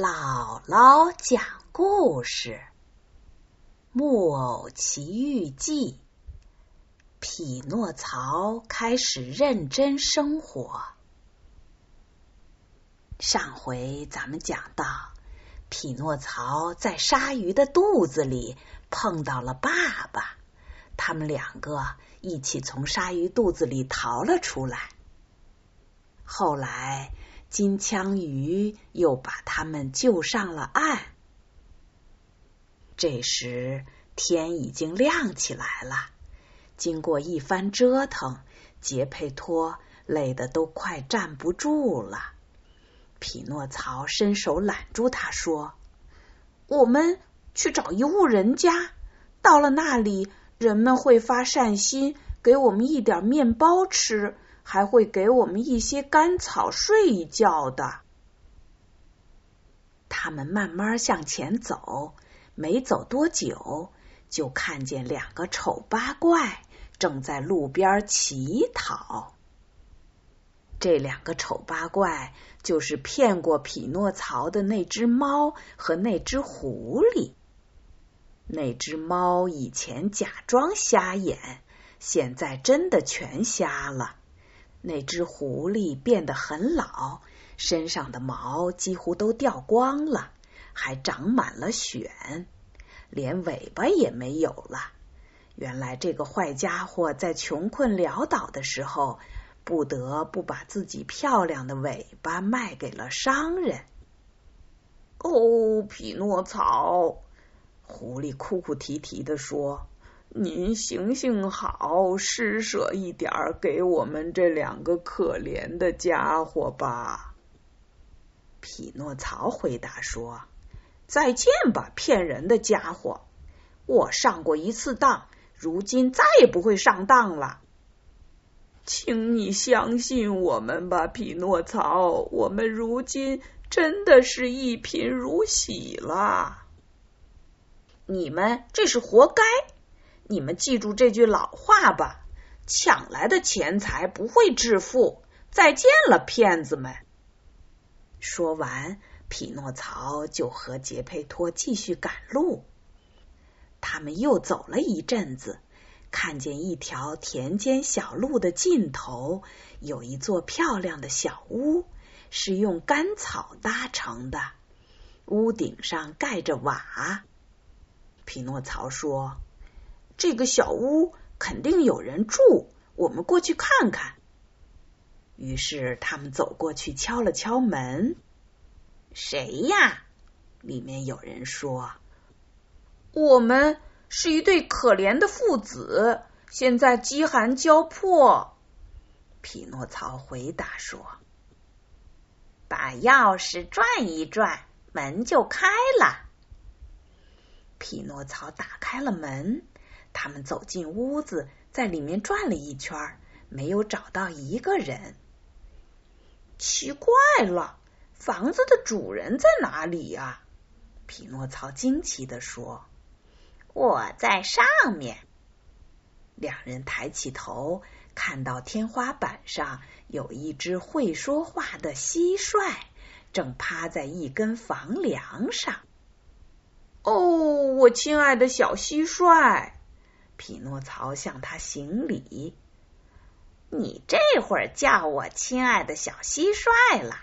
姥姥讲故事，《木偶奇遇记》。匹诺曹开始认真生活。上回咱们讲到，匹诺曹在鲨鱼的肚子里碰到了爸爸，他们两个一起从鲨鱼肚子里逃了出来。后来。金枪鱼又把他们救上了岸。这时天已经亮起来了。经过一番折腾，杰佩托累得都快站不住了。匹诺曹伸手揽住他说：“我们去找一户人家，到了那里，人们会发善心，给我们一点面包吃。”还会给我们一些干草睡一觉的。他们慢慢向前走，没走多久，就看见两个丑八怪正在路边乞讨。这两个丑八怪就是骗过匹诺曹的那只猫和那只狐狸。那只猫以前假装瞎眼，现在真的全瞎了。那只狐狸变得很老，身上的毛几乎都掉光了，还长满了癣，连尾巴也没有了。原来这个坏家伙在穷困潦倒的时候，不得不把自己漂亮的尾巴卖给了商人。哦，匹诺曹，狐狸哭哭啼啼的说。您行行好，施舍一点儿给我们这两个可怜的家伙吧。匹诺曹回答说：“再见吧，骗人的家伙！我上过一次当，如今再也不会上当了。请你相信我们吧，匹诺曹，我们如今真的是一贫如洗了。你们这是活该。”你们记住这句老话吧：抢来的钱财不会致富。再见了，骗子们！说完，匹诺曹就和杰佩托继续赶路。他们又走了一阵子，看见一条田间小路的尽头有一座漂亮的小屋，是用干草搭成的，屋顶上盖着瓦。匹诺曹说。这个小屋肯定有人住，我们过去看看。于是他们走过去，敲了敲门。谁呀？里面有人说：“我们是一对可怜的父子，现在饥寒交迫。”匹诺曹回答说：“把钥匙转一转，门就开了。”匹诺曹打开了门。他们走进屋子，在里面转了一圈，没有找到一个人。奇怪了，房子的主人在哪里呀？匹诺曹惊奇的说：“我在上面。”两人抬起头，看到天花板上有一只会说话的蟋蟀，正趴在一根房梁上。哦，我亲爱的小蟋蟀！匹诺曹向他行礼。你这会儿叫我亲爱的小蟋蟀了，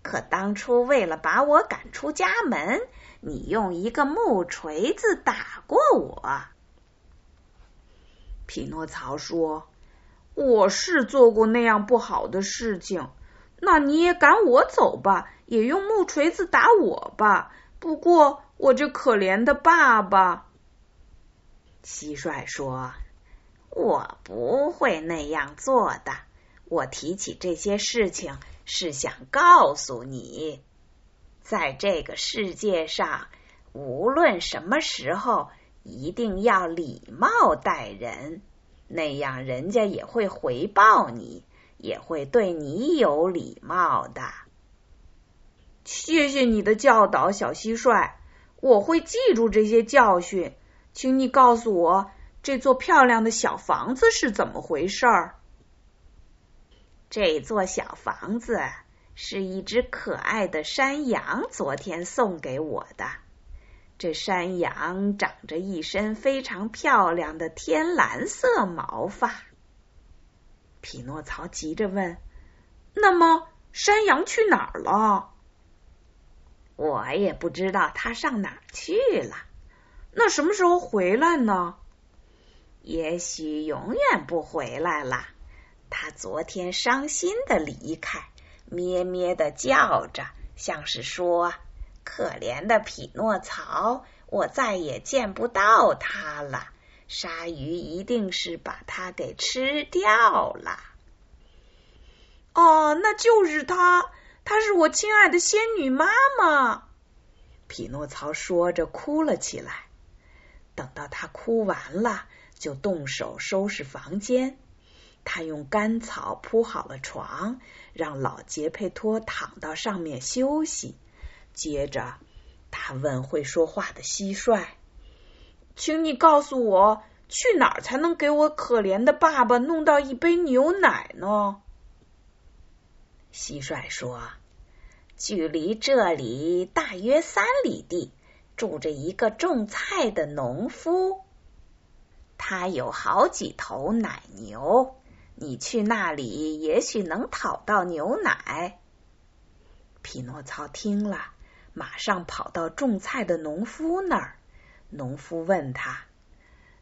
可当初为了把我赶出家门，你用一个木锤子打过我。匹诺曹说：“我是做过那样不好的事情，那你也赶我走吧，也用木锤子打我吧。不过我这可怜的爸爸。”蟋蟀说：“我不会那样做的。我提起这些事情，是想告诉你，在这个世界上，无论什么时候，一定要礼貌待人，那样人家也会回报你，也会对你有礼貌的。”谢谢你的教导，小蟋蟀，我会记住这些教训。请你告诉我，这座漂亮的小房子是怎么回事儿？这座小房子是一只可爱的山羊昨天送给我的。这山羊长着一身非常漂亮的天蓝色毛发。匹诺曹急着问：“那么山羊去哪儿了？”我也不知道它上哪儿去了。那什么时候回来呢？也许永远不回来了。他昨天伤心的离开，咩咩的叫着，像是说：“可怜的匹诺曹，我再也见不到他了。鲨鱼一定是把他给吃掉了。”哦，那就是他，她是我亲爱的仙女妈妈。匹诺曹说着哭了起来。等到他哭完了，就动手收拾房间。他用干草铺好了床，让老杰佩托躺到上面休息。接着，他问会说话的蟋蟀：“请你告诉我，去哪儿才能给我可怜的爸爸弄到一杯牛奶呢？”蟋蟀说：“距离这里大约三里地。”住着一个种菜的农夫，他有好几头奶牛。你去那里，也许能讨到牛奶。匹诺曹听了，马上跑到种菜的农夫那儿。农夫问他：“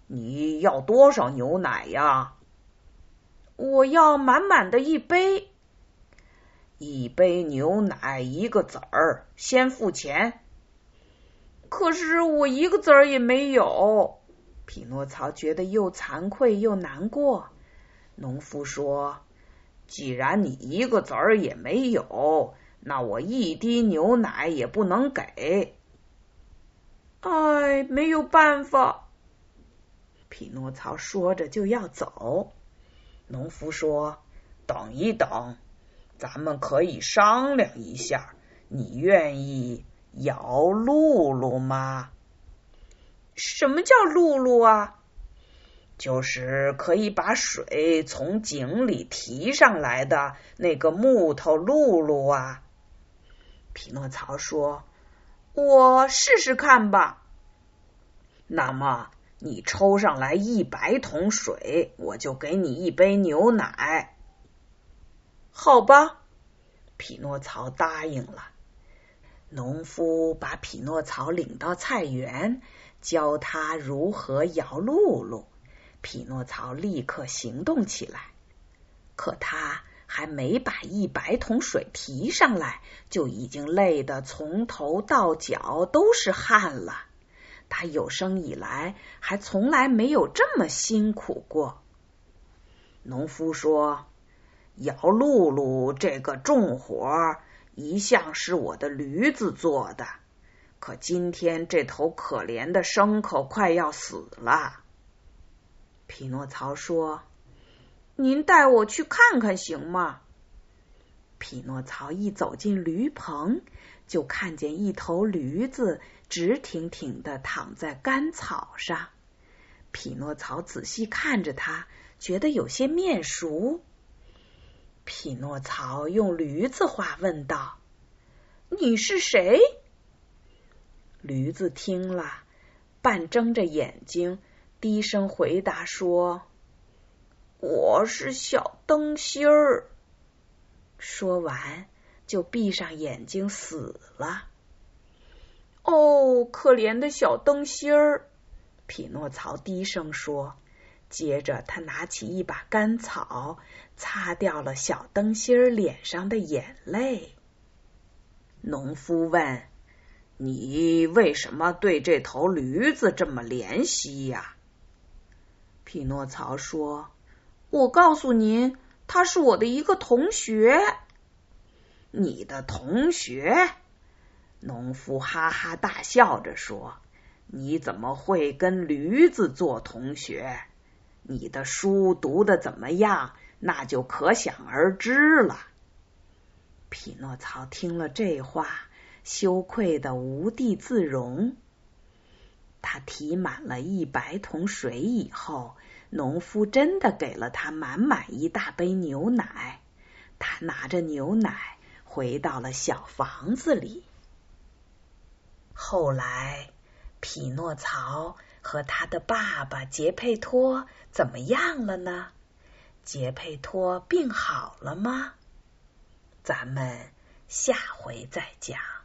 你要多少牛奶呀？”“我要满满的一杯。”“一杯牛奶一个子儿，先付钱。”可是我一个子儿也没有。匹诺曹觉得又惭愧又难过。农夫说：“既然你一个子儿也没有，那我一滴牛奶也不能给。”哎，没有办法。匹诺曹说着就要走。农夫说：“等一等，咱们可以商量一下。你愿意？”摇露露吗？什么叫露露啊？就是可以把水从井里提上来的那个木头露露啊。匹诺曹说：“我试试看吧。”那么你抽上来一百桶水，我就给你一杯牛奶。好吧，匹诺曹答应了。农夫把匹诺曹领到菜园，教他如何摇露露。匹诺曹立刻行动起来，可他还没把一百桶水提上来，就已经累得从头到脚都是汗了。他有生以来还从来没有这么辛苦过。农夫说：“摇露露这个重活。”一向是我的驴子做的，可今天这头可怜的牲口快要死了。匹诺曹说：“您带我去看看行吗？”匹诺曹一走进驴棚，就看见一头驴子直挺挺的躺在干草上。匹诺曹仔细看着它，觉得有些面熟。匹诺曹用驴子话问道：“你是谁？”驴子听了，半睁着眼睛，低声回答说：“我是小灯芯儿。”说完，就闭上眼睛死了。哦，可怜的小灯芯儿！匹诺曹低声说。接着，他拿起一把干草，擦掉了小灯芯儿脸上的眼泪。农夫问：“你为什么对这头驴子这么怜惜呀？”匹诺曹说：“我告诉您，他是我的一个同学。”你的同学？农夫哈哈大笑着说：“你怎么会跟驴子做同学？”你的书读的怎么样？那就可想而知了。匹诺曹听了这话，羞愧的无地自容。他提满了一百桶水以后，农夫真的给了他满满一大杯牛奶。他拿着牛奶回到了小房子里。后来，匹诺曹和他的爸爸杰佩托怎么样了呢？杰佩托病好了吗？咱们下回再讲。